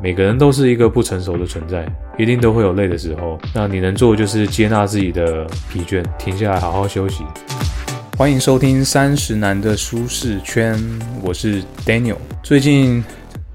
每个人都是一个不成熟的存在，一定都会有累的时候。那你能做的就是接纳自己的疲倦，停下来好好休息。欢迎收听三十男的舒适圈，我是 Daniel。最近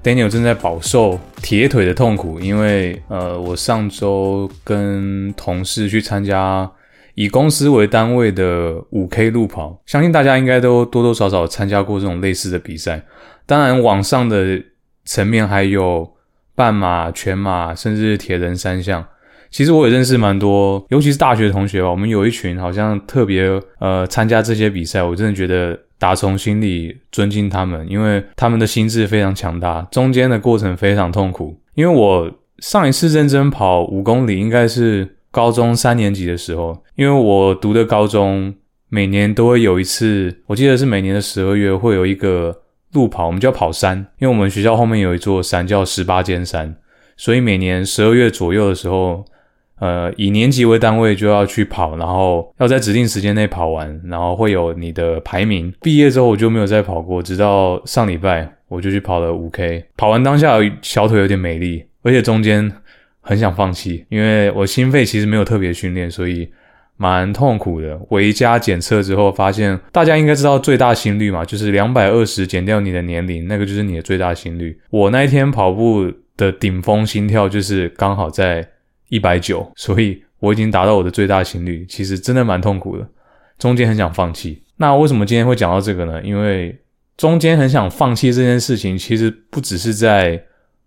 Daniel 正在饱受铁腿的痛苦，因为呃，我上周跟同事去参加以公司为单位的五 K 路跑，相信大家应该都多多少少参加过这种类似的比赛。当然，网上的层面还有。半马、全马，甚至铁人三项，其实我也认识蛮多，尤其是大学同学吧。我们有一群好像特别呃参加这些比赛，我真的觉得打从心里尊敬他们，因为他们的心智非常强大。中间的过程非常痛苦，因为我上一次认真跑五公里应该是高中三年级的时候，因为我读的高中每年都会有一次，我记得是每年的十二月会有一个。路跑，我们叫跑山，因为我们学校后面有一座山叫十八尖山，所以每年十二月左右的时候，呃，以年级为单位就要去跑，然后要在指定时间内跑完，然后会有你的排名。毕业之后我就没有再跑过，直到上礼拜我就去跑了五 K，跑完当下小腿有点美丽，而且中间很想放弃，因为我心肺其实没有特别训练，所以。蛮痛苦的，回家检测之后发现，大家应该知道最大心率嘛，就是两百二十减掉你的年龄，那个就是你的最大心率。我那一天跑步的顶峰心跳就是刚好在一百九，所以我已经达到我的最大心率，其实真的蛮痛苦的，中间很想放弃。那为什么今天会讲到这个呢？因为中间很想放弃这件事情，其实不只是在。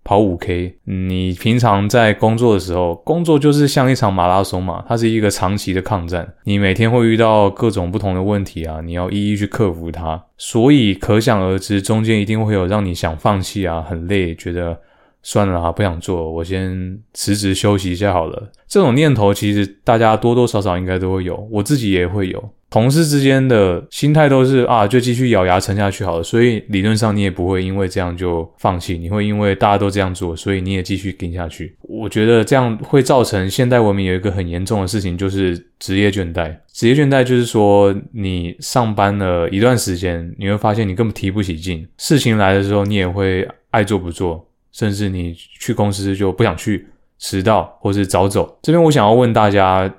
跑五 K，你平常在工作的时候，工作就是像一场马拉松嘛，它是一个长期的抗战。你每天会遇到各种不同的问题啊，你要一一去克服它。所以可想而知，中间一定会有让你想放弃啊，很累，觉得算了啊，不想做，我先辞职休息一下好了。这种念头其实大家多多少少应该都会有，我自己也会有。同事之间的心态都是啊，就继续咬牙撑下去好了。所以理论上你也不会因为这样就放弃，你会因为大家都这样做，所以你也继续跟下去。我觉得这样会造成现代文明有一个很严重的事情，就是职业倦怠。职业倦怠就是说，你上班了一段时间，你会发现你根本提不起劲，事情来的时候你也会爱做不做，甚至你去公司就不想去，迟到或是早走。这边我想要问大家，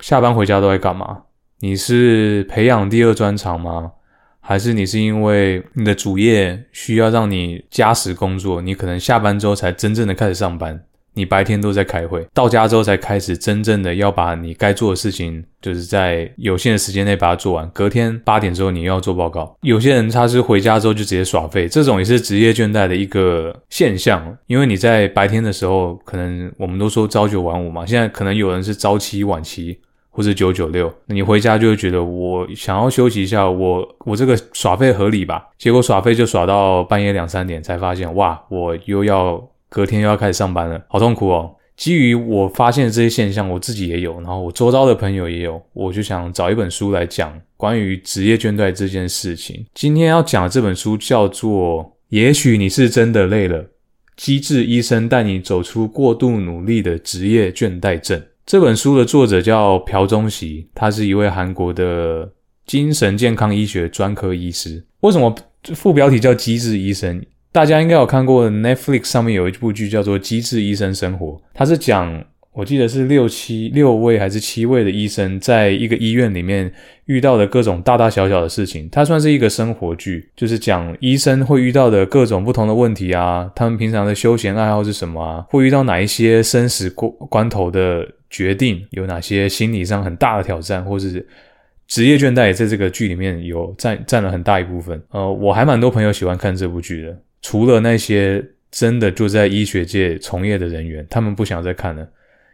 下班回家都在干嘛？你是培养第二专长吗？还是你是因为你的主业需要让你加时工作？你可能下班之后才真正的开始上班，你白天都在开会，到家之后才开始真正的要把你该做的事情，就是在有限的时间内把它做完。隔天八点之后你又要做报告。有些人他是回家之后就直接耍废，这种也是职业倦怠的一个现象。因为你在白天的时候，可能我们都说朝九晚五嘛，现在可能有人是朝七晚七。或者九九六，那你回家就会觉得我想要休息一下，我我这个耍费合理吧？结果耍费就耍到半夜两三点，才发现哇，我又要隔天又要开始上班了，好痛苦哦！基于我发现这些现象，我自己也有，然后我周遭的朋友也有，我就想找一本书来讲关于职业倦怠这件事情。今天要讲的这本书叫做《也许你是真的累了》，机智医生带你走出过度努力的职业倦怠症。这本书的作者叫朴忠熙，他是一位韩国的精神健康医学专科医师。为什么副标题叫“机智医生”？大家应该有看过 Netflix 上面有一部剧叫做《机智医生生活》，它是讲。我记得是六七六位还是七位的医生，在一个医院里面遇到的各种大大小小的事情，它算是一个生活剧，就是讲医生会遇到的各种不同的问题啊，他们平常的休闲爱好是什么啊，会遇到哪一些生死关关头的决定，有哪些心理上很大的挑战，或者是职业倦怠，也在这个剧里面有占占了很大一部分。呃，我还蛮多朋友喜欢看这部剧的，除了那些真的就在医学界从业的人员，他们不想再看了。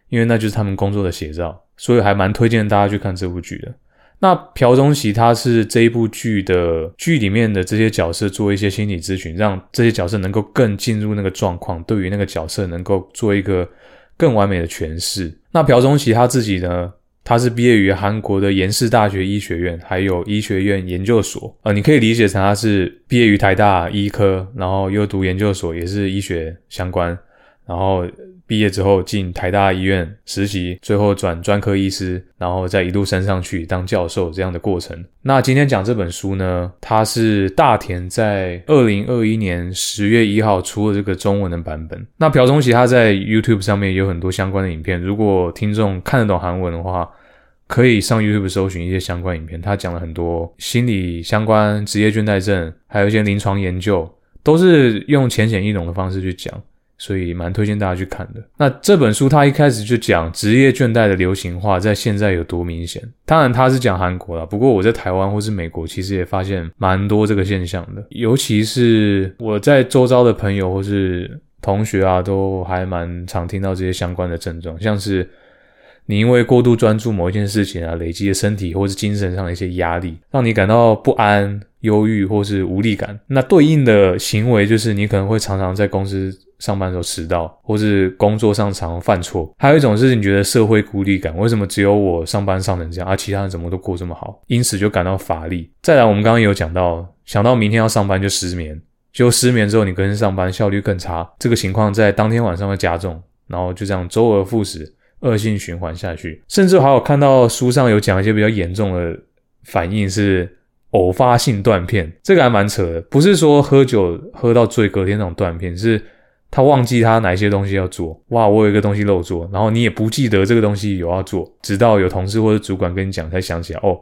因为那就是他们工作的写照，所以还蛮推荐大家去看这部剧的。那朴忠熙他是这一部剧的剧里面的这些角色做一些心理咨询，让这些角色能够更进入那个状况，对于那个角色能够做一个更完美的诠释。那朴钟奇他自己呢，他是毕业于韩国的延世大学医学院，还有医学院研究所。呃，你可以理解成他是毕业于台大医科，然后又读研究所，也是医学相关，然后。毕业之后进台大医院实习，最后转专科医师，然后再一路升上去当教授这样的过程。那今天讲这本书呢，它是大田在二零二一年十月一号出了这个中文的版本。那朴忠喜他在 YouTube 上面有很多相关的影片，如果听众看得懂韩文的话。可以上 YouTube 搜寻一些相关影片，他讲了很多心理相关、职业倦怠症，还有一些临床研究，都是用浅显易懂的方式去讲，所以蛮推荐大家去看的。那这本书他一开始就讲职业倦怠的流行化在现在有多明显，当然他是讲韩国啦，不过我在台湾或是美国其实也发现蛮多这个现象的，尤其是我在周遭的朋友或是同学啊，都还蛮常听到这些相关的症状，像是。你因为过度专注某一件事情啊，累积的身体或是精神上的一些压力，让你感到不安、忧郁或是无力感。那对应的行为就是你可能会常常在公司上班时候迟到，或是工作上常犯错。还有一种是你觉得社会孤立感，为什么只有我上班上成这样，而其他人怎么都过这么好？因此就感到乏力。再来，我们刚刚有讲到，想到明天要上班就失眠，就失眠之后你隔天上班效率更差，这个情况在当天晚上会加重，然后就这样周而复始。恶性循环下去，甚至还有看到书上有讲一些比较严重的反应是偶发性断片，这个还蛮扯的。不是说喝酒喝到醉隔天那种断片，是他忘记他哪一些东西要做。哇，我有一个东西漏做，然后你也不记得这个东西有要做，直到有同事或者主管跟你讲才想起来。哦。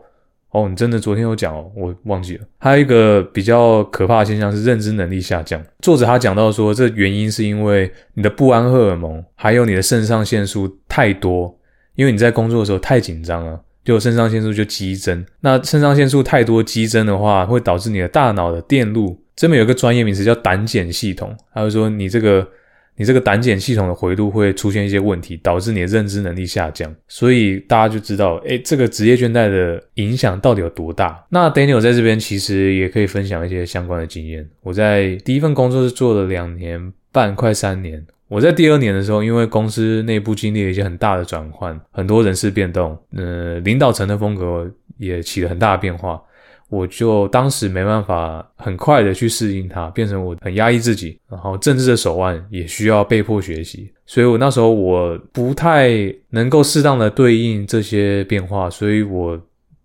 哦，你真的昨天有讲哦，我忘记了。还有一个比较可怕的现象是认知能力下降。作者他讲到说，这原因是因为你的不安荷尔蒙还有你的肾上腺素太多，因为你在工作的时候太紧张了，就肾上腺素就激增。那肾上腺素太多激增的话，会导致你的大脑的电路，这边有一个专业名词叫胆碱系统，他就说你这个。你这个胆碱系统的回路会出现一些问题，导致你的认知能力下降，所以大家就知道，哎，这个职业倦怠的影响到底有多大？那 Daniel 在这边其实也可以分享一些相关的经验。我在第一份工作是做了两年半，快三年。我在第二年的时候，因为公司内部经历了一些很大的转换，很多人事变动，呃，领导层的风格也起了很大的变化。我就当时没办法很快的去适应它，变成我很压抑自己，然后政治的手腕也需要被迫学习，所以我那时候我不太能够适当的对应这些变化，所以我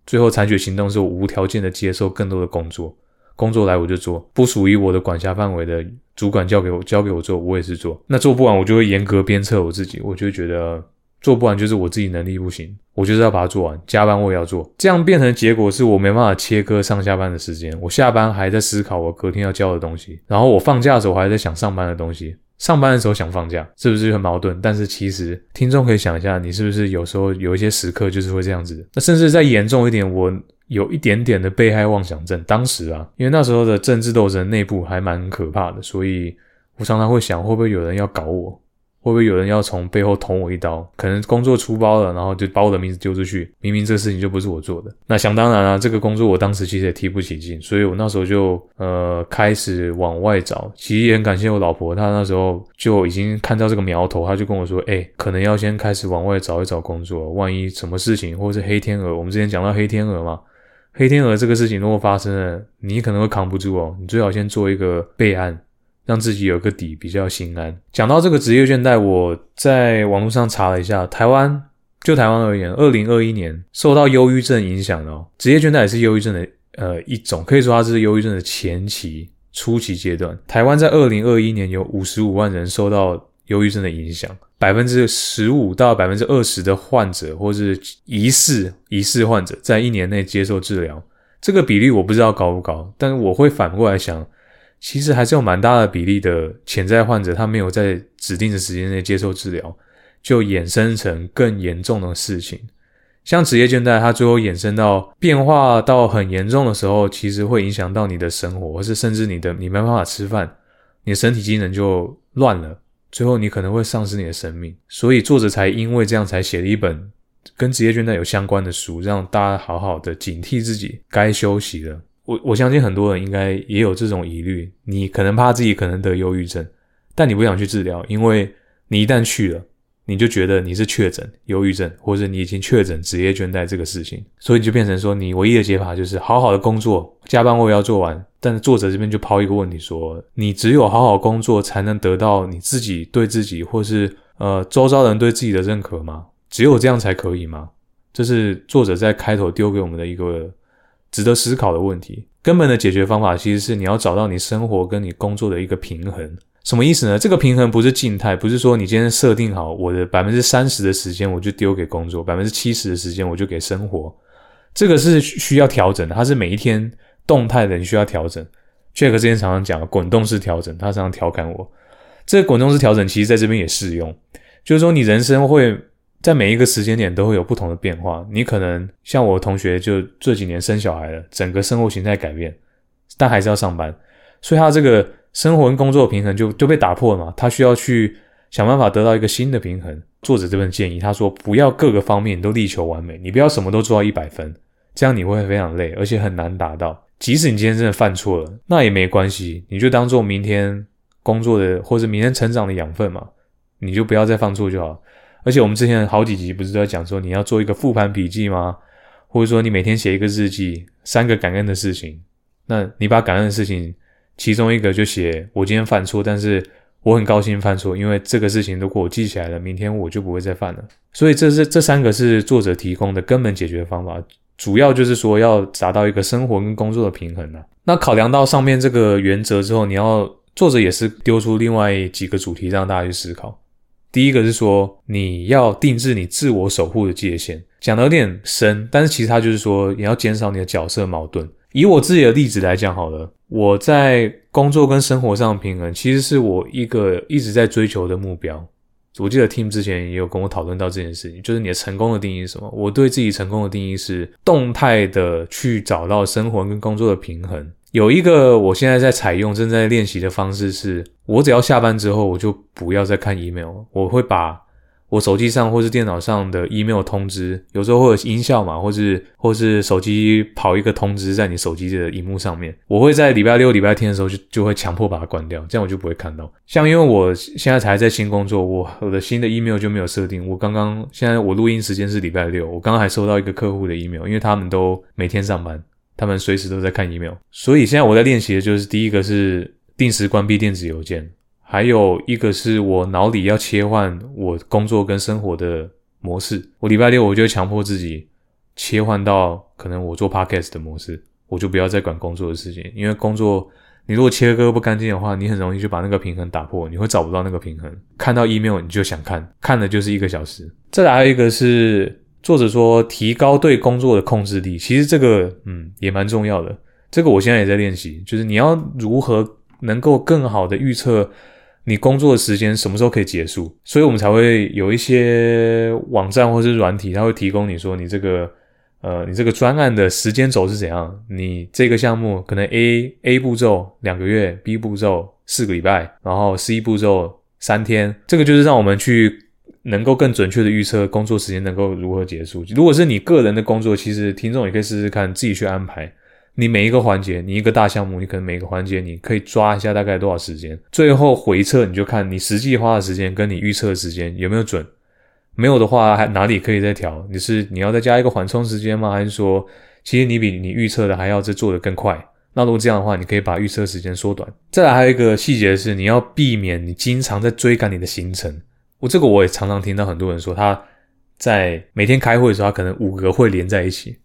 最后采取行动是我无条件的接受更多的工作，工作来我就做，不属于我的管辖范围的主管交给我交给我做，我也是做，那做不完我就会严格鞭策我自己，我就觉得。做不完就是我自己能力不行，我就是要把它做完。加班我也要做，这样变成结果是我没办法切割上下班的时间。我下班还在思考我隔天要交的东西，然后我放假的时候我还在想上班的东西。上班的时候想放假，是不是很矛盾？但是其实听众可以想一下，你是不是有时候有一些时刻就是会这样子？那甚至再严重一点，我有一点点的被害妄想症。当时啊，因为那时候的政治斗争内部还蛮可怕的，所以我常常会想，会不会有人要搞我？会不会有人要从背后捅我一刀？可能工作出包了，然后就把我的名字丢出去。明明这个事情就不是我做的。那想当然啊，这个工作我当时其实也提不起劲，所以我那时候就呃开始往外找。其实也很感谢我老婆，她那时候就已经看到这个苗头，她就跟我说：“哎，可能要先开始往外找一找工作，万一什么事情，或者是黑天鹅。我们之前讲到黑天鹅嘛，黑天鹅这个事情如果发生了，你可能会扛不住哦。你最好先做一个备案。”让自己有个底，比较心安。讲到这个职业倦怠，我在网络上查了一下，台湾就台湾而言，二零二一年受到忧郁症影响的职业倦怠也是忧郁症的呃一种，可以说它是忧郁症的前期初期阶段。台湾在二零二一年有五十五万人受到忧郁症的影响，百分之十五到百分之二十的患者或是疑似疑似患者在一年内接受治疗，这个比例我不知道高不高，但是我会反过来想。其实还是有蛮大的比例的潜在患者，他没有在指定的时间内接受治疗，就衍生成更严重的事情。像职业倦怠，它最后衍生到变化到很严重的时候，其实会影响到你的生活，或是甚至你的你没办法吃饭，你的身体机能就乱了，最后你可能会丧失你的生命。所以作者才因为这样才写了一本跟职业倦怠有相关的书，让大家好好的警惕自己该休息了。我我相信很多人应该也有这种疑虑，你可能怕自己可能得忧郁症，但你不想去治疗，因为你一旦去了，你就觉得你是确诊忧郁症，或者你已经确诊职业倦怠这个事情，所以你就变成说，你唯一的解法就是好好的工作，加班我也要做完。但是作者这边就抛一个问题说，你只有好好工作，才能得到你自己对自己或是呃，周遭人对自己的认可吗？只有这样才可以吗？这是作者在开头丢给我们的一个值得思考的问题。根本的解决方法其实是你要找到你生活跟你工作的一个平衡。什么意思呢？这个平衡不是静态，不是说你今天设定好我的百分之三十的时间我就丢给工作，百分之七十的时间我就给生活。这个是需要调整的，它是每一天动态的，你需要调整。Jack 之前常常讲滚动式调整，他常常调侃我。这个滚动式调整其实在这边也适用，就是说你人生会在每一个时间点都会有不同的变化。你可能像我同学，就这几年生小孩了，整个生活形态改变，但还是要上班，所以他这个生活跟工作平衡就就被打破了嘛。他需要去想办法得到一个新的平衡。作者这份建议他说，不要各个方面都力求完美，你不要什么都做到一百分，这样你会非常累，而且很难达到。即使你今天真的犯错了，那也没关系，你就当做明天。工作的或者明天成长的养分嘛，你就不要再犯错就好。而且我们之前好几集不是都在讲说你要做一个复盘笔记吗？或者说你每天写一个日记，三个感恩的事情。那你把感恩的事情其中一个就写我今天犯错，但是我很高兴犯错，因为这个事情如果我记起来了，明天我就不会再犯了。所以这是这三个是作者提供的根本解决方法，主要就是说要达到一个生活跟工作的平衡啊。那考量到上面这个原则之后，你要。作者也是丢出另外几个主题让大家去思考。第一个是说你要定制你自我守护的界限，讲的有点深，但是其实他就是说你要减少你的角色矛盾。以我自己的例子来讲好了，我在工作跟生活上平衡，其实是我一个一直在追求的目标。我记得 Tim 之前也有跟我讨论到这件事情，就是你的成功的定义是什么？我对自己成功的定义是动态的去找到生活跟工作的平衡。有一个我现在在采用、正在练习的方式是，我只要下班之后，我就不要再看 email，我会把我手机上或是电脑上的 email 通知，有时候会有音效嘛，或是或是手机跑一个通知在你手机的荧幕上面，我会在礼拜六、礼拜天的时候就就会强迫把它关掉，这样我就不会看到。像因为我现在才在新工作，我我的新的 email 就没有设定。我刚刚现在我录音时间是礼拜六，我刚刚还收到一个客户的 email，因为他们都每天上班。他们随时都在看 email，所以现在我在练习的就是第一个是定时关闭电子邮件，还有一个是我脑里要切换我工作跟生活的模式。我礼拜六我就强迫自己切换到可能我做 podcast 的模式，我就不要再管工作的事情，因为工作你如果切割不干净的话，你很容易就把那个平衡打破，你会找不到那个平衡。看到 email 你就想看，看的就是一个小时。再还有一个是。作者说，提高对工作的控制力，其实这个嗯也蛮重要的。这个我现在也在练习，就是你要如何能够更好的预测你工作的时间什么时候可以结束，所以我们才会有一些网站或是软体，它会提供你说你这个呃你这个专案的时间轴是怎样，你这个项目可能 A A 步骤两个月，B 步骤四个礼拜，然后 C 步骤三天，这个就是让我们去。能够更准确的预测工作时间能够如何结束。如果是你个人的工作，其实听众也可以试试看，自己去安排。你每一个环节，你一个大项目，你可能每个环节你可以抓一下大概多少时间，最后回测你就看你实际花的时间跟你预测的时间有没有准。没有的话，还哪里可以再调？你是你要再加一个缓冲时间吗？还是说，其实你比你预测的还要再做的更快？那如果这样的话，你可以把预测时间缩短。再来还有一个细节是，你要避免你经常在追赶你的行程。我这个我也常常听到很多人说，他在每天开会的时候，他可能五个会连在一起。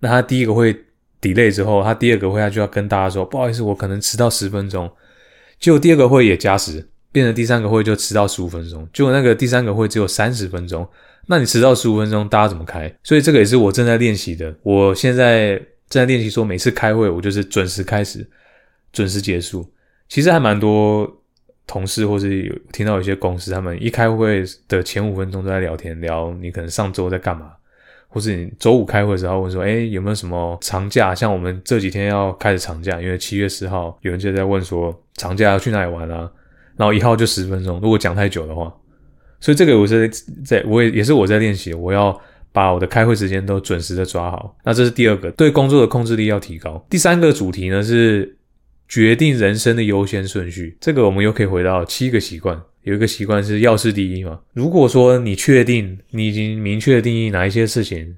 那他第一个会 delay 之后，他第二个会他就要跟大家说，不好意思，我可能迟到十分钟。结果第二个会也加时，变成第三个会就迟到十五分钟。结果那个第三个会只有三十分钟，那你迟到十五分钟，大家怎么开？所以这个也是我正在练习的。我现在正在练习说，每次开会我就是准时开始，准时结束。其实还蛮多。同事或是有听到有些公司，他们一开会的前五分钟都在聊天，聊你可能上周在干嘛，或是你周五开会的时候问说，哎，有没有什么长假？像我们这几天要开始长假，因为七月十号有人就在问说长假要去哪里玩啊？然后一号就十分钟，如果讲太久的话，所以这个我是在我也也是我在练习，我要把我的开会时间都准时的抓好。那这是第二个，对工作的控制力要提高。第三个主题呢是。决定人生的优先顺序，这个我们又可以回到七个习惯。有一个习惯是要事第一嘛。如果说你确定你已经明确定义哪一些事情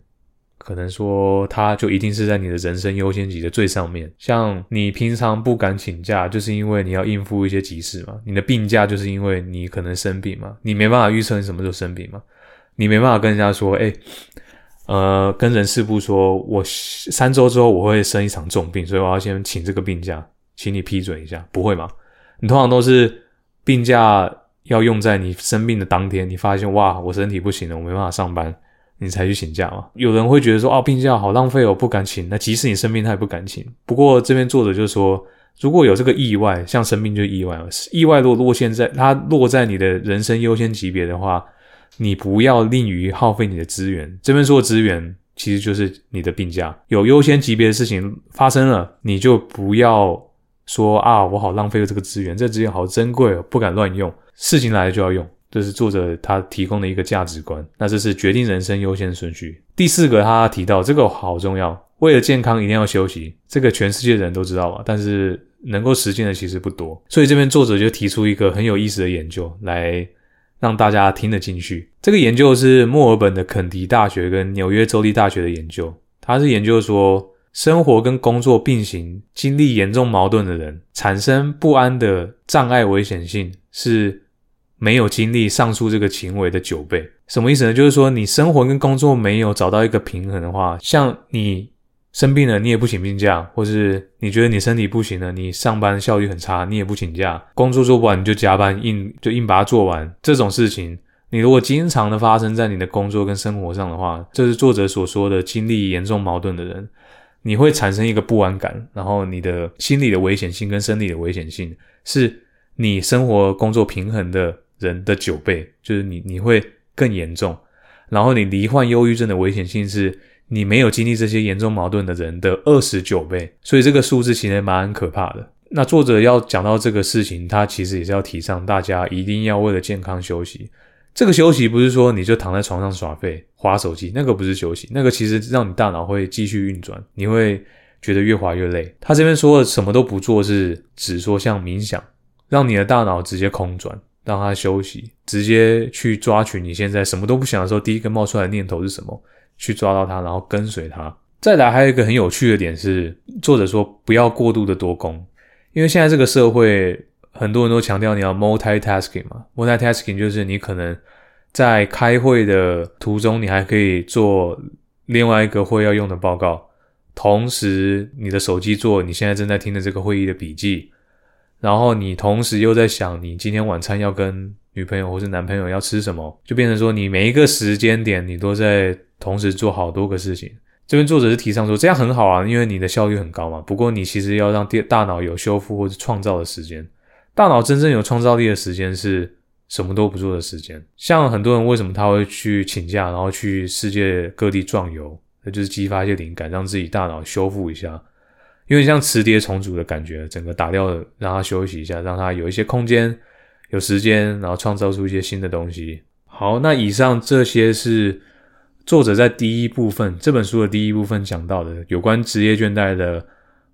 可能说它就一定是在你的人生优先级的最上面。像你平常不敢请假，就是因为你要应付一些急事嘛。你的病假就是因为你可能生病嘛，你没办法预测你什么时候生病嘛，你没办法跟人家说，哎，呃，跟人事部说我三周之后我会生一场重病，所以我要先请这个病假，请你批准一下，不会吗？你通常都是病假要用在你生病的当天，你发现哇，我身体不行了，我没办法上班。你才去请假嘛？有人会觉得说，哦，病假好浪费哦，不敢请。那即使你生病，他也不敢请。不过这边作者就说，如果有这个意外，像生病就意外了。意外如果落现在它落在你的人生优先级别的话，你不要吝于耗费你的资源。这边说的资源，其实就是你的病假。有优先级别的事情发生了，你就不要说啊，我好浪费了这个资源，这资源好珍贵哦，不敢乱用。事情来了就要用。这是作者他提供的一个价值观，那这是决定人生优先顺序。第四个，他提到这个好重要，为了健康一定要休息，这个全世界人都知道吧？但是能够实践的其实不多，所以这边作者就提出一个很有意思的研究来让大家听得进去。这个研究是墨尔本的肯迪大学跟纽约州立大学的研究，他是研究说生活跟工作并行、经历严重矛盾的人产生不安的障碍危险性是。没有经历上述这个行为的九倍，什么意思呢？就是说你生活跟工作没有找到一个平衡的话，像你生病了，你也不请病假，或是你觉得你身体不行了，你上班效率很差，你也不请假，工作做不完你就加班，硬就硬把它做完。这种事情，你如果经常的发生在你的工作跟生活上的话，这是作者所说的经历严重矛盾的人，你会产生一个不安感，然后你的心理的危险性跟生理的危险性是你生活工作平衡的。人的九倍，就是你你会更严重，然后你罹患忧郁症的危险性是你没有经历这些严重矛盾的人的二十九倍，所以这个数字其实蛮可怕的。那作者要讲到这个事情，他其实也是要提倡大家一定要为了健康休息。这个休息不是说你就躺在床上耍废、划手机，那个不是休息，那个其实让你大脑会继续运转，你会觉得越滑越累。他这边说的什么都不做，是只说像冥想，让你的大脑直接空转。让它休息，直接去抓取你现在什么都不想的时候，第一个冒出来的念头是什么？去抓到它，然后跟随它。再来，还有一个很有趣的点是，作者说不要过度的多功，因为现在这个社会很多人都强调你要 multitasking 嘛，multitasking 就是你可能在开会的途中，你还可以做另外一个会要用的报告，同时你的手机做你现在正在听的这个会议的笔记。然后你同时又在想，你今天晚餐要跟女朋友或是男朋友要吃什么，就变成说你每一个时间点你都在同时做好多个事情。这边作者是提倡说这样很好啊，因为你的效率很高嘛。不过你其实要让电大脑有修复或者创造的时间。大脑真正有创造力的时间是什么都不做的时间。像很多人为什么他会去请假，然后去世界各地壮游，那就是激发一些灵感，让自己大脑修复一下。因为像磁碟重组的感觉，整个打掉，让他休息一下，让他有一些空间、有时间，然后创造出一些新的东西。好，那以上这些是作者在第一部分这本书的第一部分讲到的有关职业倦怠的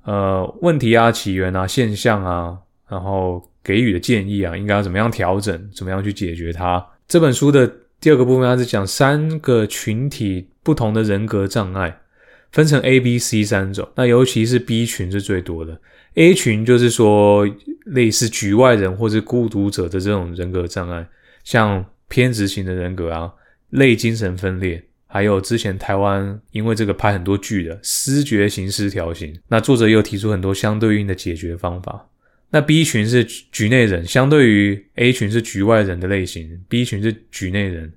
呃问题啊、起源啊、现象啊，然后给予的建议啊，应该要怎么样调整，怎么样去解决它。这本书的第二个部分，它是讲三个群体不同的人格障碍。分成 A、B、C 三种，那尤其是 B 群是最多的。A 群就是说类似局外人或者孤独者的这种人格障碍，像偏执型的人格啊、类精神分裂，还有之前台湾因为这个拍很多剧的思觉型失调型。那作者又提出很多相对应的解决方法。那 B 群是局内人，相对于 A 群是局外人的类型，B 群是局内人，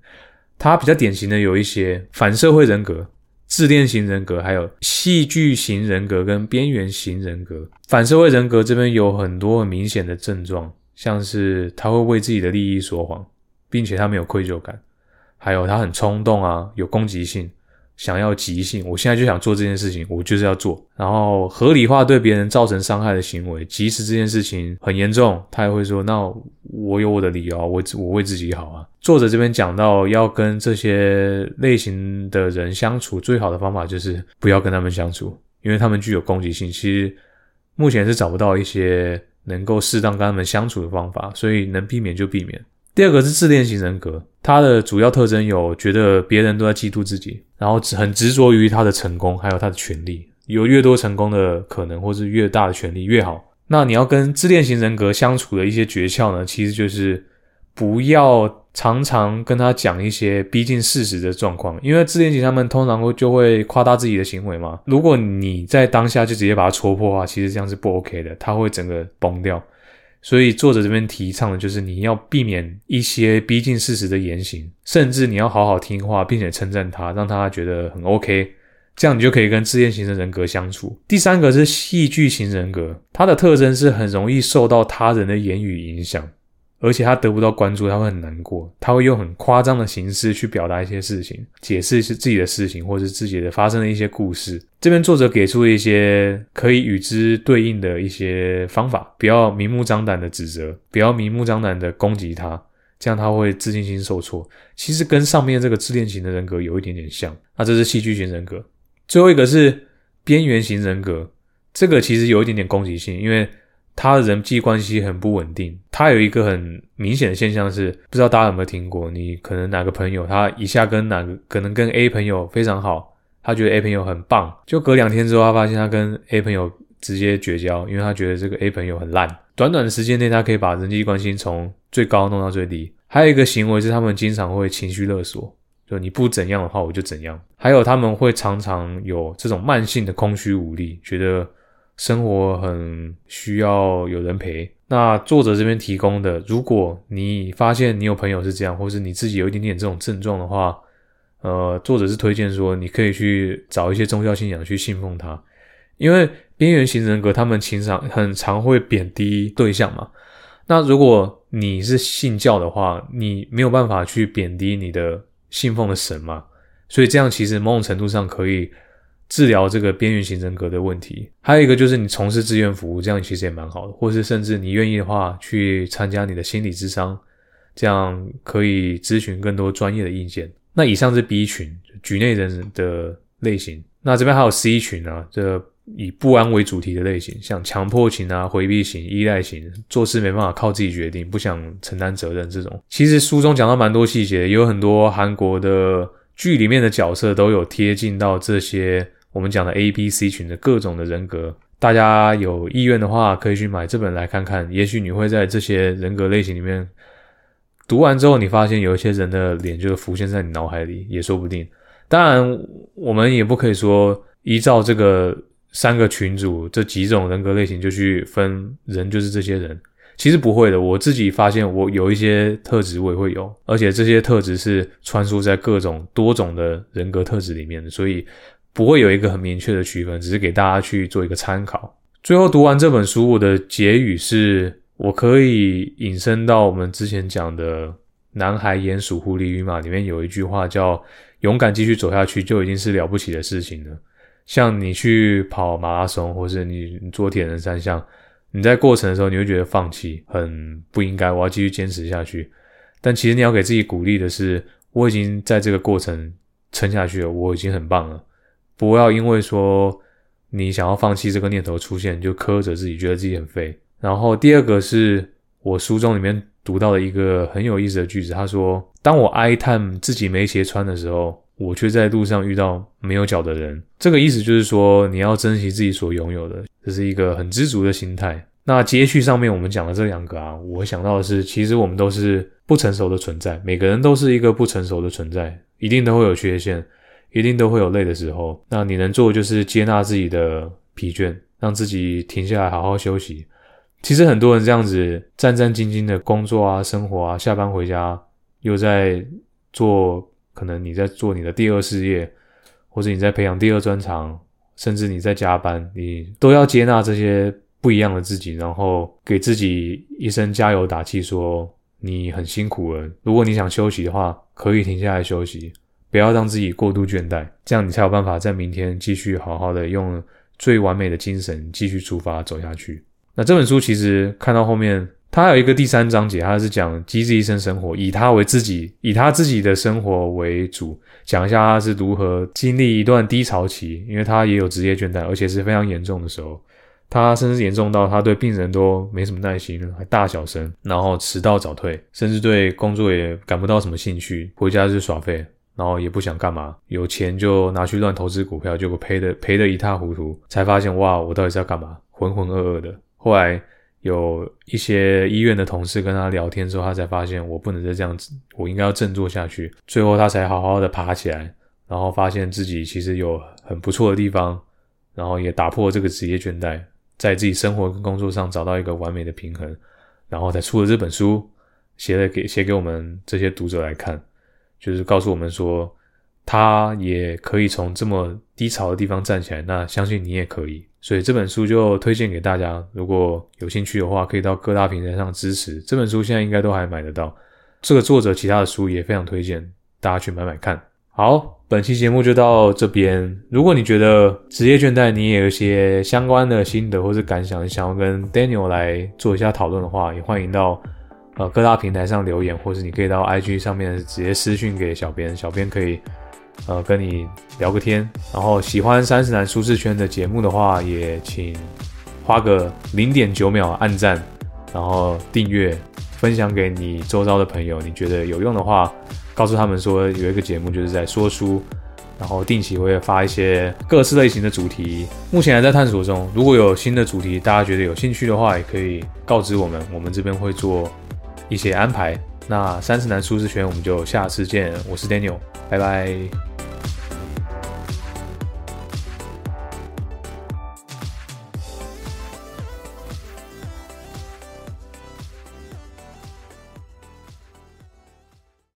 他比较典型的有一些反社会人格。自恋型人格，还有戏剧型人格跟边缘型人格，反社会人格这边有很多很明显的症状，像是他会为自己的利益说谎，并且他没有愧疚感，还有他很冲动啊，有攻击性。想要急性，我现在就想做这件事情，我就是要做，然后合理化对别人造成伤害的行为，即使这件事情很严重，他也会说：“那我有我的理由，我我为自己好啊。”作者这边讲到，要跟这些类型的人相处，最好的方法就是不要跟他们相处，因为他们具有攻击性。其实目前是找不到一些能够适当跟他们相处的方法，所以能避免就避免。第二个是自恋型人格，他的主要特征有觉得别人都在嫉妒自己，然后很执着于他的成功，还有他的权利，有越多成功的可能，或是越大的权利越好。那你要跟自恋型人格相处的一些诀窍呢，其实就是不要常常跟他讲一些逼近事实的状况，因为自恋型他们通常会就会夸大自己的行为嘛。如果你在当下就直接把他戳破的话，其实这样是不 OK 的，他会整个崩掉。所以作者这边提倡的就是你要避免一些逼近事实的言行，甚至你要好好听话，并且称赞他，让他觉得很 OK。这样你就可以跟自恋型的人格相处。第三个是戏剧型人格，他的特征是很容易受到他人的言语影响，而且他得不到关注，他会很难过，他会用很夸张的形式去表达一些事情，解释是自己的事情，或者是自己的发生的一些故事。这边作者给出一些可以与之对应的一些方法，不要明目张胆的指责，不要明目张胆的攻击他，这样他会自信心受挫。其实跟上面这个自恋型的人格有一点点像。那这是戏剧型人格。最后一个是边缘型人格，这个其实有一点点攻击性，因为他的人际关系很不稳定。他有一个很明显的现象是，不知道大家有没有听过？你可能哪个朋友，他一下跟哪个可能跟 A 朋友非常好，他觉得 A 朋友很棒，就隔两天之后，他发现他跟 A 朋友直接绝交，因为他觉得这个 A 朋友很烂。短短的时间内，他可以把人际关系从最高弄到最低。还有一个行为是，他们经常会情绪勒索。就你不怎样的话，我就怎样。还有他们会常常有这种慢性的空虚无力，觉得生活很需要有人陪。那作者这边提供的，如果你发现你有朋友是这样，或是你自己有一点点这种症状的话，呃，作者是推荐说你可以去找一些宗教信仰去信奉他，因为边缘型人格他们情常很常会贬低对象嘛。那如果你是信教的话，你没有办法去贬低你的。信奉的神嘛，所以这样其实某种程度上可以治疗这个边缘型人格的问题。还有一个就是你从事志愿服务，这样其实也蛮好的，或是甚至你愿意的话去参加你的心理智商，这样可以咨询更多专业的意见。那以上是 B 群局内人的类型，那这边还有 C 群啊，这。以不安为主题的类型，像强迫型啊、回避型、依赖型，做事没办法靠自己决定，不想承担责任这种。其实书中讲到蛮多细节，有很多韩国的剧里面的角色都有贴近到这些我们讲的 A、B、C 群的各种的人格。大家有意愿的话，可以去买这本来看看，也许你会在这些人格类型里面读完之后，你发现有一些人的脸就浮现在你脑海里，也说不定。当然，我们也不可以说依照这个。三个群组这几种人格类型就去分人，就是这些人，其实不会的。我自己发现我有一些特质我也会有，而且这些特质是穿梭在各种多种的人格特质里面的，所以不会有一个很明确的区分，只是给大家去做一个参考。最后读完这本书，我的结语是我可以引申到我们之前讲的《男孩、鼹鼠、狐狸与马》里面有一句话叫“勇敢继续走下去就已经是了不起的事情了”。像你去跑马拉松，或是你做铁人三项，你在过程的时候，你会觉得放弃很不应该，我要继续坚持下去。但其实你要给自己鼓励的是，我已经在这个过程撑下去了，我已经很棒了。不要因为说你想要放弃这个念头出现，就苛责自己，觉得自己很废。然后第二个是我书中里面读到的一个很有意思的句子，他说：“当我哀叹自己没鞋穿的时候。”我却在路上遇到没有脚的人，这个意思就是说，你要珍惜自己所拥有的，这是一个很知足的心态。那接续上面我们讲的这两个啊，我想到的是，其实我们都是不成熟的存在，每个人都是一个不成熟的存在，一定都会有缺陷，一定都会有累的时候。那你能做的就是接纳自己的疲倦，让自己停下来好好休息。其实很多人这样子战战兢兢的工作啊、生活啊，下班回家又在做。可能你在做你的第二事业，或者你在培养第二专长，甚至你在加班，你都要接纳这些不一样的自己，然后给自己一声加油打气，说你很辛苦了。如果你想休息的话，可以停下来休息，不要让自己过度倦怠，这样你才有办法在明天继续好好的用最完美的精神继续出发走下去。那这本书其实看到后面。他有一个第三章节，他是讲机智医生生活，以他为自己，以他自己的生活为主，讲一下他是如何经历一段低潮期，因为他也有职业倦怠，而且是非常严重的时候。他甚至严重到他对病人都没什么耐心，还大小声，然后迟到早退，甚至对工作也感不到什么兴趣，回家就耍废，然后也不想干嘛，有钱就拿去乱投资股票，结果赔的赔的一塌糊涂，才发现哇，我到底是要干嘛？浑浑噩噩的。后来有一些医院的同事跟他聊天之后，他才发现我不能再这样子，我应该要振作下去。最后他才好好的爬起来，然后发现自己其实有很不错的地方，然后也打破这个职业倦怠。在自己生活跟工作上找到一个完美的平衡，然后才出了这本书，写了给写给我们这些读者来看，就是告诉我们说，他也可以从这么低潮的地方站起来，那相信你也可以。所以这本书就推荐给大家，如果有兴趣的话，可以到各大平台上支持。这本书现在应该都还买得到，这个作者其他的书也非常推荐大家去买买看。好，本期节目就到这边。如果你觉得职业倦怠，你也有一些相关的心得或是感想，想要跟 Daniel 来做一下讨论的话，也欢迎到呃各大平台上留言，或是你可以到 IG 上面直接私讯给小编，小编可以呃跟你聊个天。然后喜欢三十男舒适圈的节目的话，也请花个零点九秒按赞，然后订阅，分享给你周遭的朋友。你觉得有用的话。告诉他们说有一个节目就是在说书，然后定期会发一些各式类型的主题，目前还在探索中。如果有新的主题，大家觉得有兴趣的话，也可以告知我们，我们这边会做一些安排。那三十男舒适圈，我们就下次见。我是 Daniel，拜拜。